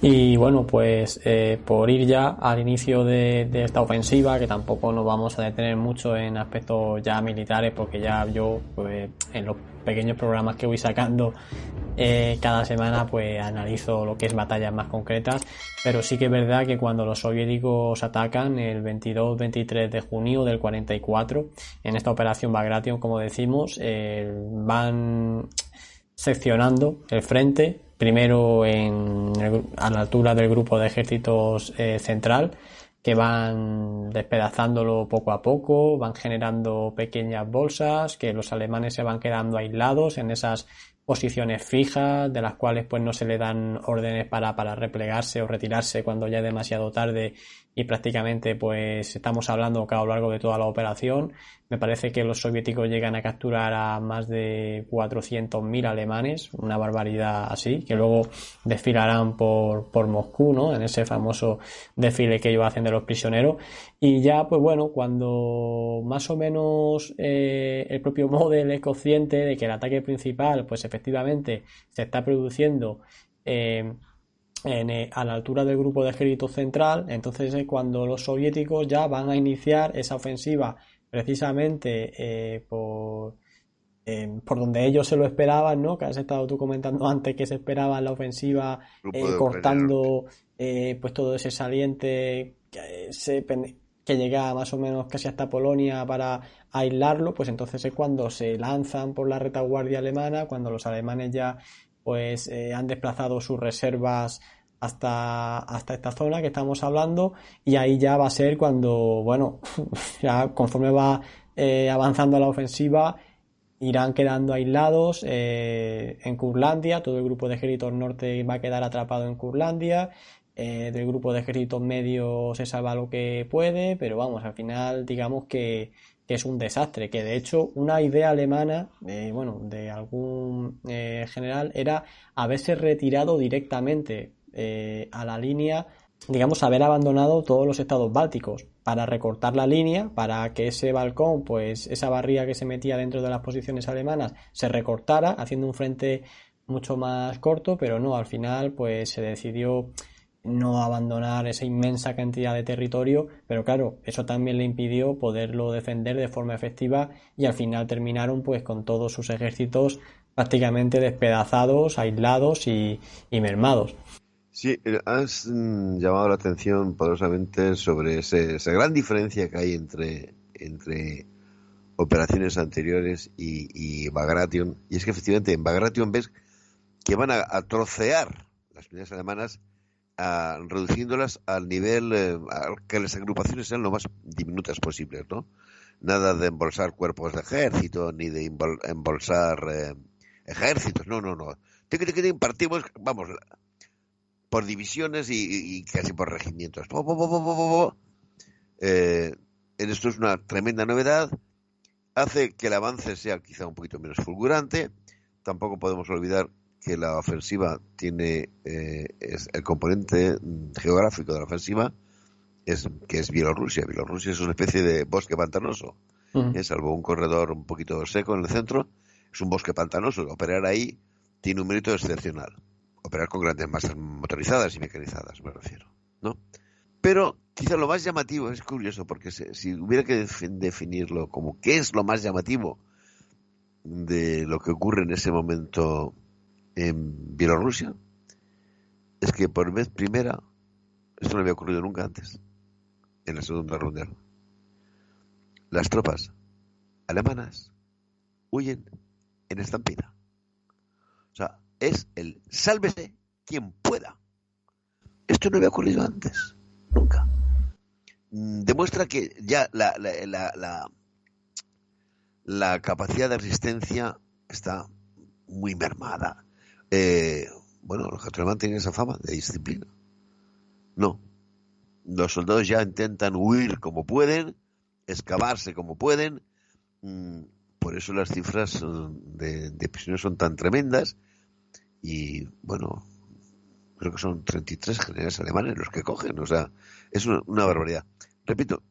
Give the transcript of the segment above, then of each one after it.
Y bueno, pues eh, por ir ya al inicio de, esta ofensiva, que tampoco nos vamos a detener mucho en aspectos ya militares, porque ya yo, pues en los pequeños programas que voy sacando eh, cada semana, pues analizo lo que es batallas más concretas. Pero sí que es verdad que cuando los soviéticos atacan el 22-23 de junio del 44, en esta operación Bagration, como decimos, eh, van seccionando el frente primero en a la altura del grupo de ejércitos eh, central, que van despedazándolo poco a poco, van generando pequeñas bolsas, que los alemanes se van quedando aislados en esas posiciones fijas, de las cuales pues no se le dan órdenes para, para replegarse o retirarse cuando ya es demasiado tarde y prácticamente pues estamos hablando a lo largo de toda la operación me parece que los soviéticos llegan a capturar a más de 400.000 alemanes, una barbaridad así, que luego desfilarán por, por Moscú, ¿no? En ese famoso desfile que ellos hacen de los prisioneros. Y ya, pues bueno, cuando más o menos eh, el propio Model es consciente de que el ataque principal, pues efectivamente se está produciendo eh, eh, a la altura del grupo de ejército central, entonces es cuando los soviéticos ya van a iniciar esa ofensiva precisamente eh, por, por donde ellos se lo esperaban, ¿no? Que has estado tú comentando antes que se esperaba la ofensiva eh, cortando pues todo ese saliente que, se, que llega más o menos casi hasta Polonia para aislarlo, pues entonces es cuando se lanzan por la retaguardia alemana, cuando los alemanes ya pues eh, han desplazado sus reservas hasta, hasta esta zona que estamos hablando y ahí ya va a ser cuando, bueno, ya conforme va eh, avanzando la ofensiva, irán quedando aislados eh, en Curlandia, todo el grupo de ejércitos norte va a quedar atrapado en Curlandia, del grupo de ejércitos medios se salva lo que puede, pero vamos, al final digamos que que es un desastre, que de hecho una idea alemana, bueno, de algún eh, general, era haberse retirado directamente eh, a la línea, digamos, haber abandonado todos los estados bálticos para recortar la línea, para que ese balcón, pues esa barría que se metía dentro de las posiciones alemanas, se recortara, haciendo un frente mucho más corto, pero no, al final, pues se decidió no abandonar esa inmensa cantidad de territorio, pero claro, eso también le impidió poderlo defender de forma efectiva y al final terminaron pues con todos sus ejércitos prácticamente despedazados, aislados y, mermados. Sí, eh, has mm, llamado la atención poderosamente sobre esa gran diferencia que hay entre, entre operaciones anteriores y, y Bagration. Y es que efectivamente en Bagration ves que van a, a trocear las unidades alemanas reduciéndolas al nivel eh, que las agrupaciones sean lo más diminutas posibles, ¿no? Nada de embolsar cuerpos de ejército, ni de embolsar eh, ejércitos, no, no, no. que partimos, vamos, por divisiones y, casi por regimientos. Eh, esto es una tremenda novedad, hace que el avance sea quizá un poquito menos fulgurante. Tampoco podemos olvidar que la ofensiva tiene eh, es el componente geográfico de la ofensiva es que es Bielorrusia. Bielorrusia es una especie de bosque pantanoso, es salvo un corredor un poquito seco en el centro, es un bosque pantanoso. Operar ahí tiene un mérito excepcional. Operar con grandes masas motorizadas y mecanizadas, me refiero, ¿no? Pero quizá lo más llamativo es curioso porque si hubiera que definirlo como qué es lo más llamativo de lo que ocurre en ese momento en Bielorrusia es que por vez primera, esto no había ocurrido nunca antes, en la segunda ronda, las tropas alemanas huyen en estampida. O sea, es el sálvese quien pueda. Esto no había ocurrido antes, nunca. Mm, demuestra que ya la, la, la, la capacidad de resistencia está muy mermada eh, bueno, los alemanes tienen esa fama de disciplina. No. Los soldados ya intentan huir como pueden, excavarse como pueden. Mm, por eso las cifras de, de prisioneros son tan tremendas. Y bueno, creo que son 33 generales alemanes los que cogen. O sea, es una, una barbaridad. Repito,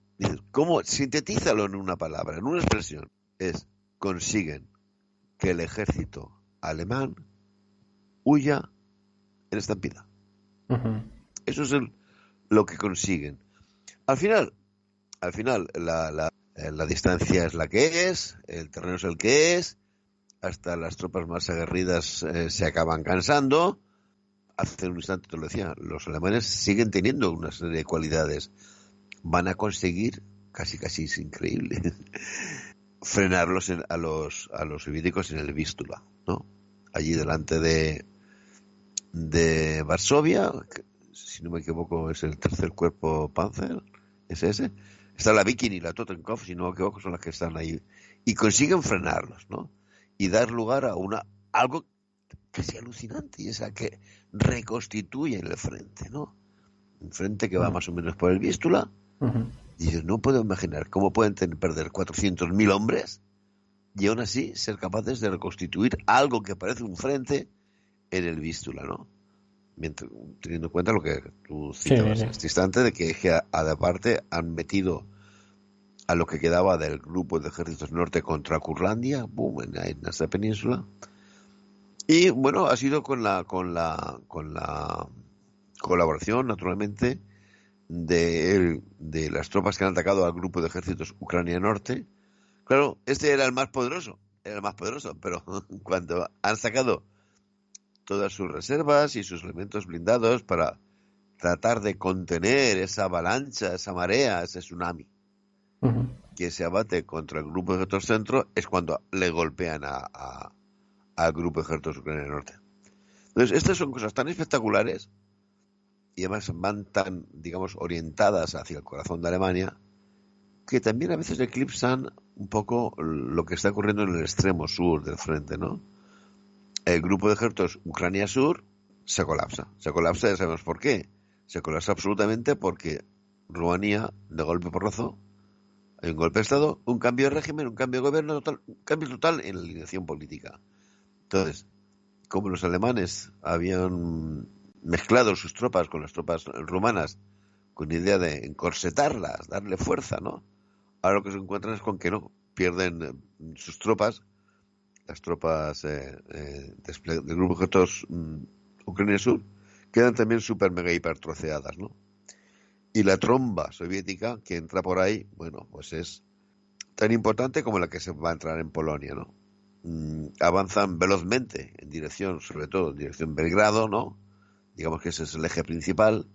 ¿cómo? Sintetízalo en una palabra, en una expresión. Es, consiguen que el ejército alemán huya en estampida. Eso es lo que consiguen. Al final, al final la, la, la, distancia es la que es, el terreno es el que es, hasta las tropas más aguerridas eh, se acaban cansando. Hace un instante te lo decía, los alemanes siguen teniendo una serie de cualidades. Van a conseguir, casi casi es increíble, frenarlos a los a los soviéticos en el Vístula, ¿no? Allí delante de de Varsovia, si no me equivoco es el tercer cuerpo Panzer, es ese. Está la Viking y la Totenkopf, si no me equivoco, son las que están ahí. Y consiguen frenarlos, ¿no? Y dar lugar a una algo que sea alucinante, y es a que reconstituye el frente, ¿no? Un frente que va más o menos por el Vístula. Y yo no puedo imaginar cómo pueden tener, perder 400.000 hombres y aún así ser capaces de reconstituir algo que parece un frente en el Vístula, ¿no? teniendo en cuenta lo que tú citabas en este instante, de que, que aparte han metido a lo que quedaba del grupo de ejércitos norte contra Curlandia, boom, en, en esta península. Y bueno, ha sido con la, con la, con la colaboración, naturalmente, de, de las tropas que han atacado al grupo de ejércitos Ucrania Norte. Claro, este era el más poderoso, era el más poderoso, pero cuando han sacado todas sus reservas y sus elementos blindados para tratar de contener esa avalancha, esa marea, ese tsunami que se abate contra el grupo de ejércitos centro, es cuando le golpean a, al grupo de ejércitos Ucrania Norte. Entonces, estas son cosas tan espectaculares y además van tan, digamos, orientadas hacia el corazón de Alemania, que también a veces eclipsan un poco lo que está ocurriendo en el extremo sur del frente, ¿no? el grupo de ejércitos Ucrania Sur se colapsa. Se colapsa, ya sabemos por qué. Se colapsa absolutamente porque Rumanía, de golpe porrazo, hay un golpe de Estado, un cambio de régimen, un cambio de gobierno, total, un cambio total en la alineación política. Entonces, como los alemanes habían mezclado sus tropas con las tropas rumanas con idea de encorsetarlas, darle fuerza, ¿no? Ahora lo que se encuentran es con que no, pierden sus tropas las tropas eh, eh, del grupo ejércitos mm, Ucrania Sur quedan también súper mega hipertroceadas, ¿no? Y la tromba soviética que entra por ahí, bueno, pues es tan importante como la que se va a entrar en Polonia, ¿no? Mm, avanzan velozmente en dirección, sobre todo en dirección Belgrado, ¿no? Digamos que ese es el eje principal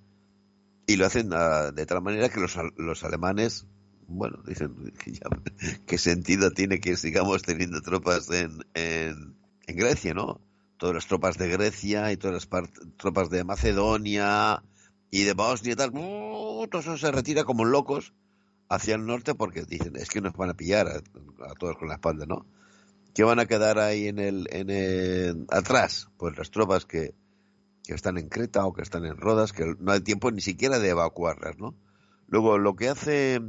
y lo hacen ah, de tal manera que los, los alemanes bueno, dicen, ¿qué sentido tiene que sigamos teniendo tropas en, en, Grecia, no? Todas las tropas de Grecia y todas las tropas de Macedonia y de Bosnia y tal, todo eso se retira como locos hacia el norte porque dicen, es que nos van a pillar a, todos con la espalda, ¿no? Que van a quedar ahí en el, en el, atrás, pues las tropas que, que están en Creta o que están en Rodas, que no hay tiempo ni siquiera de evacuarlas, ¿no? Luego, lo que hace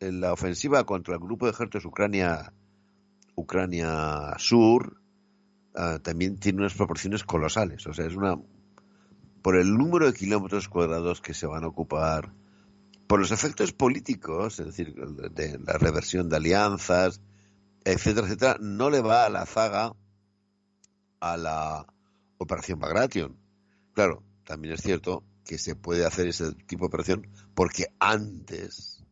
la ofensiva contra el grupo de ejércitos Ucrania, Ucrania Sur ah, también tiene unas proporciones colosales. O sea, es una. Por el número de kilómetros cuadrados que se van a ocupar, por los efectos políticos, es decir, de la reversión de alianzas, etcétera, etcétera, no le va a la zaga a la operación Bagration. Claro, también es cierto que se puede hacer ese tipo de operación porque antes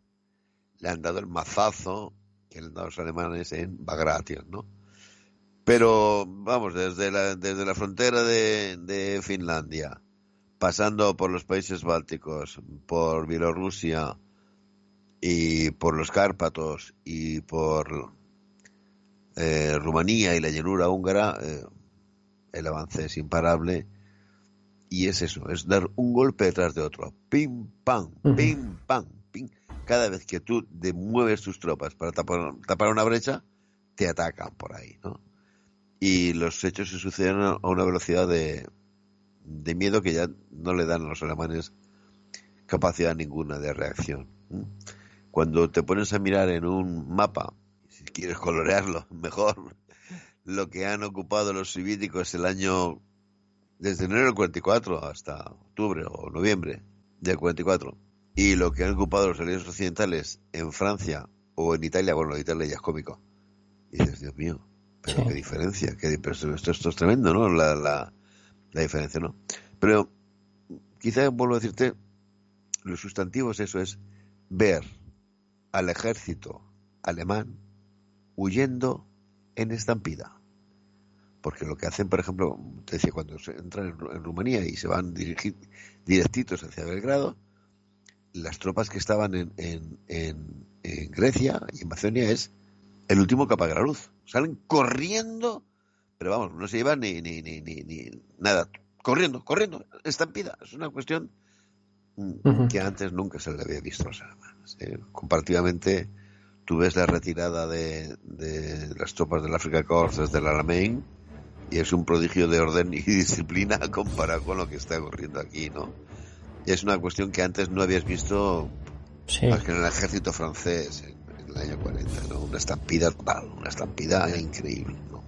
le han dado el mazazo que le han dado los alemanes en Bagration, ¿no? Pero, vamos, desde la, desde la frontera de, Finlandia, pasando por los países bálticos, por Bielorrusia y por los Cárpatos y por eh, Rumanía y la llanura húngara, eh, el avance es imparable. Y es eso, es dar un golpe detrás de otro. Pim, pam, pim, pam, pim cada vez que tú mueves tus tropas para tapar, una brecha, te atacan por ahí, ¿no? Y los hechos se suceden a una velocidad de, miedo que ya no le dan a los alemanes capacidad ninguna de reacción. Cuando te pones a mirar en un mapa, si quieres colorearlo mejor, lo que han ocupado los soviéticos el año desde enero del 44 hasta octubre o noviembre del 44 y lo que han ocupado los aliados occidentales en Francia o en Italia, bueno, en Italia ya es cómico. Y dices, Dios mío, pero qué diferencia, qué, esto, esto, es tremendo, ¿no? La, la, la diferencia, ¿no? Pero quizá vuelvo a decirte, los sustantivos eso es ver al ejército alemán huyendo en estampida. Porque lo que hacen, por ejemplo, te decía, cuando se entran en, Rumanía y se van dirigir, directitos hacia Belgrado, las tropas que estaban en, en, en, Grecia y en Macedonia es el último que apaga la luz. Salen corriendo, pero vamos, no se llevan ni, ni, ni, ni, nada. Corriendo, corriendo, estampida. Es una cuestión mm, que antes nunca se le había visto a los alemanes. ¿eh? Comparativamente, tú ves la retirada de, de las tropas del África Corps desde el Alamein y es un prodigio de orden y disciplina comparado con lo que está ocurriendo aquí, ¿no? Y es una cuestión que antes no habías visto más que en el ejército francés en, el año 40, ¿no? Una estampida total, una estampida increíble.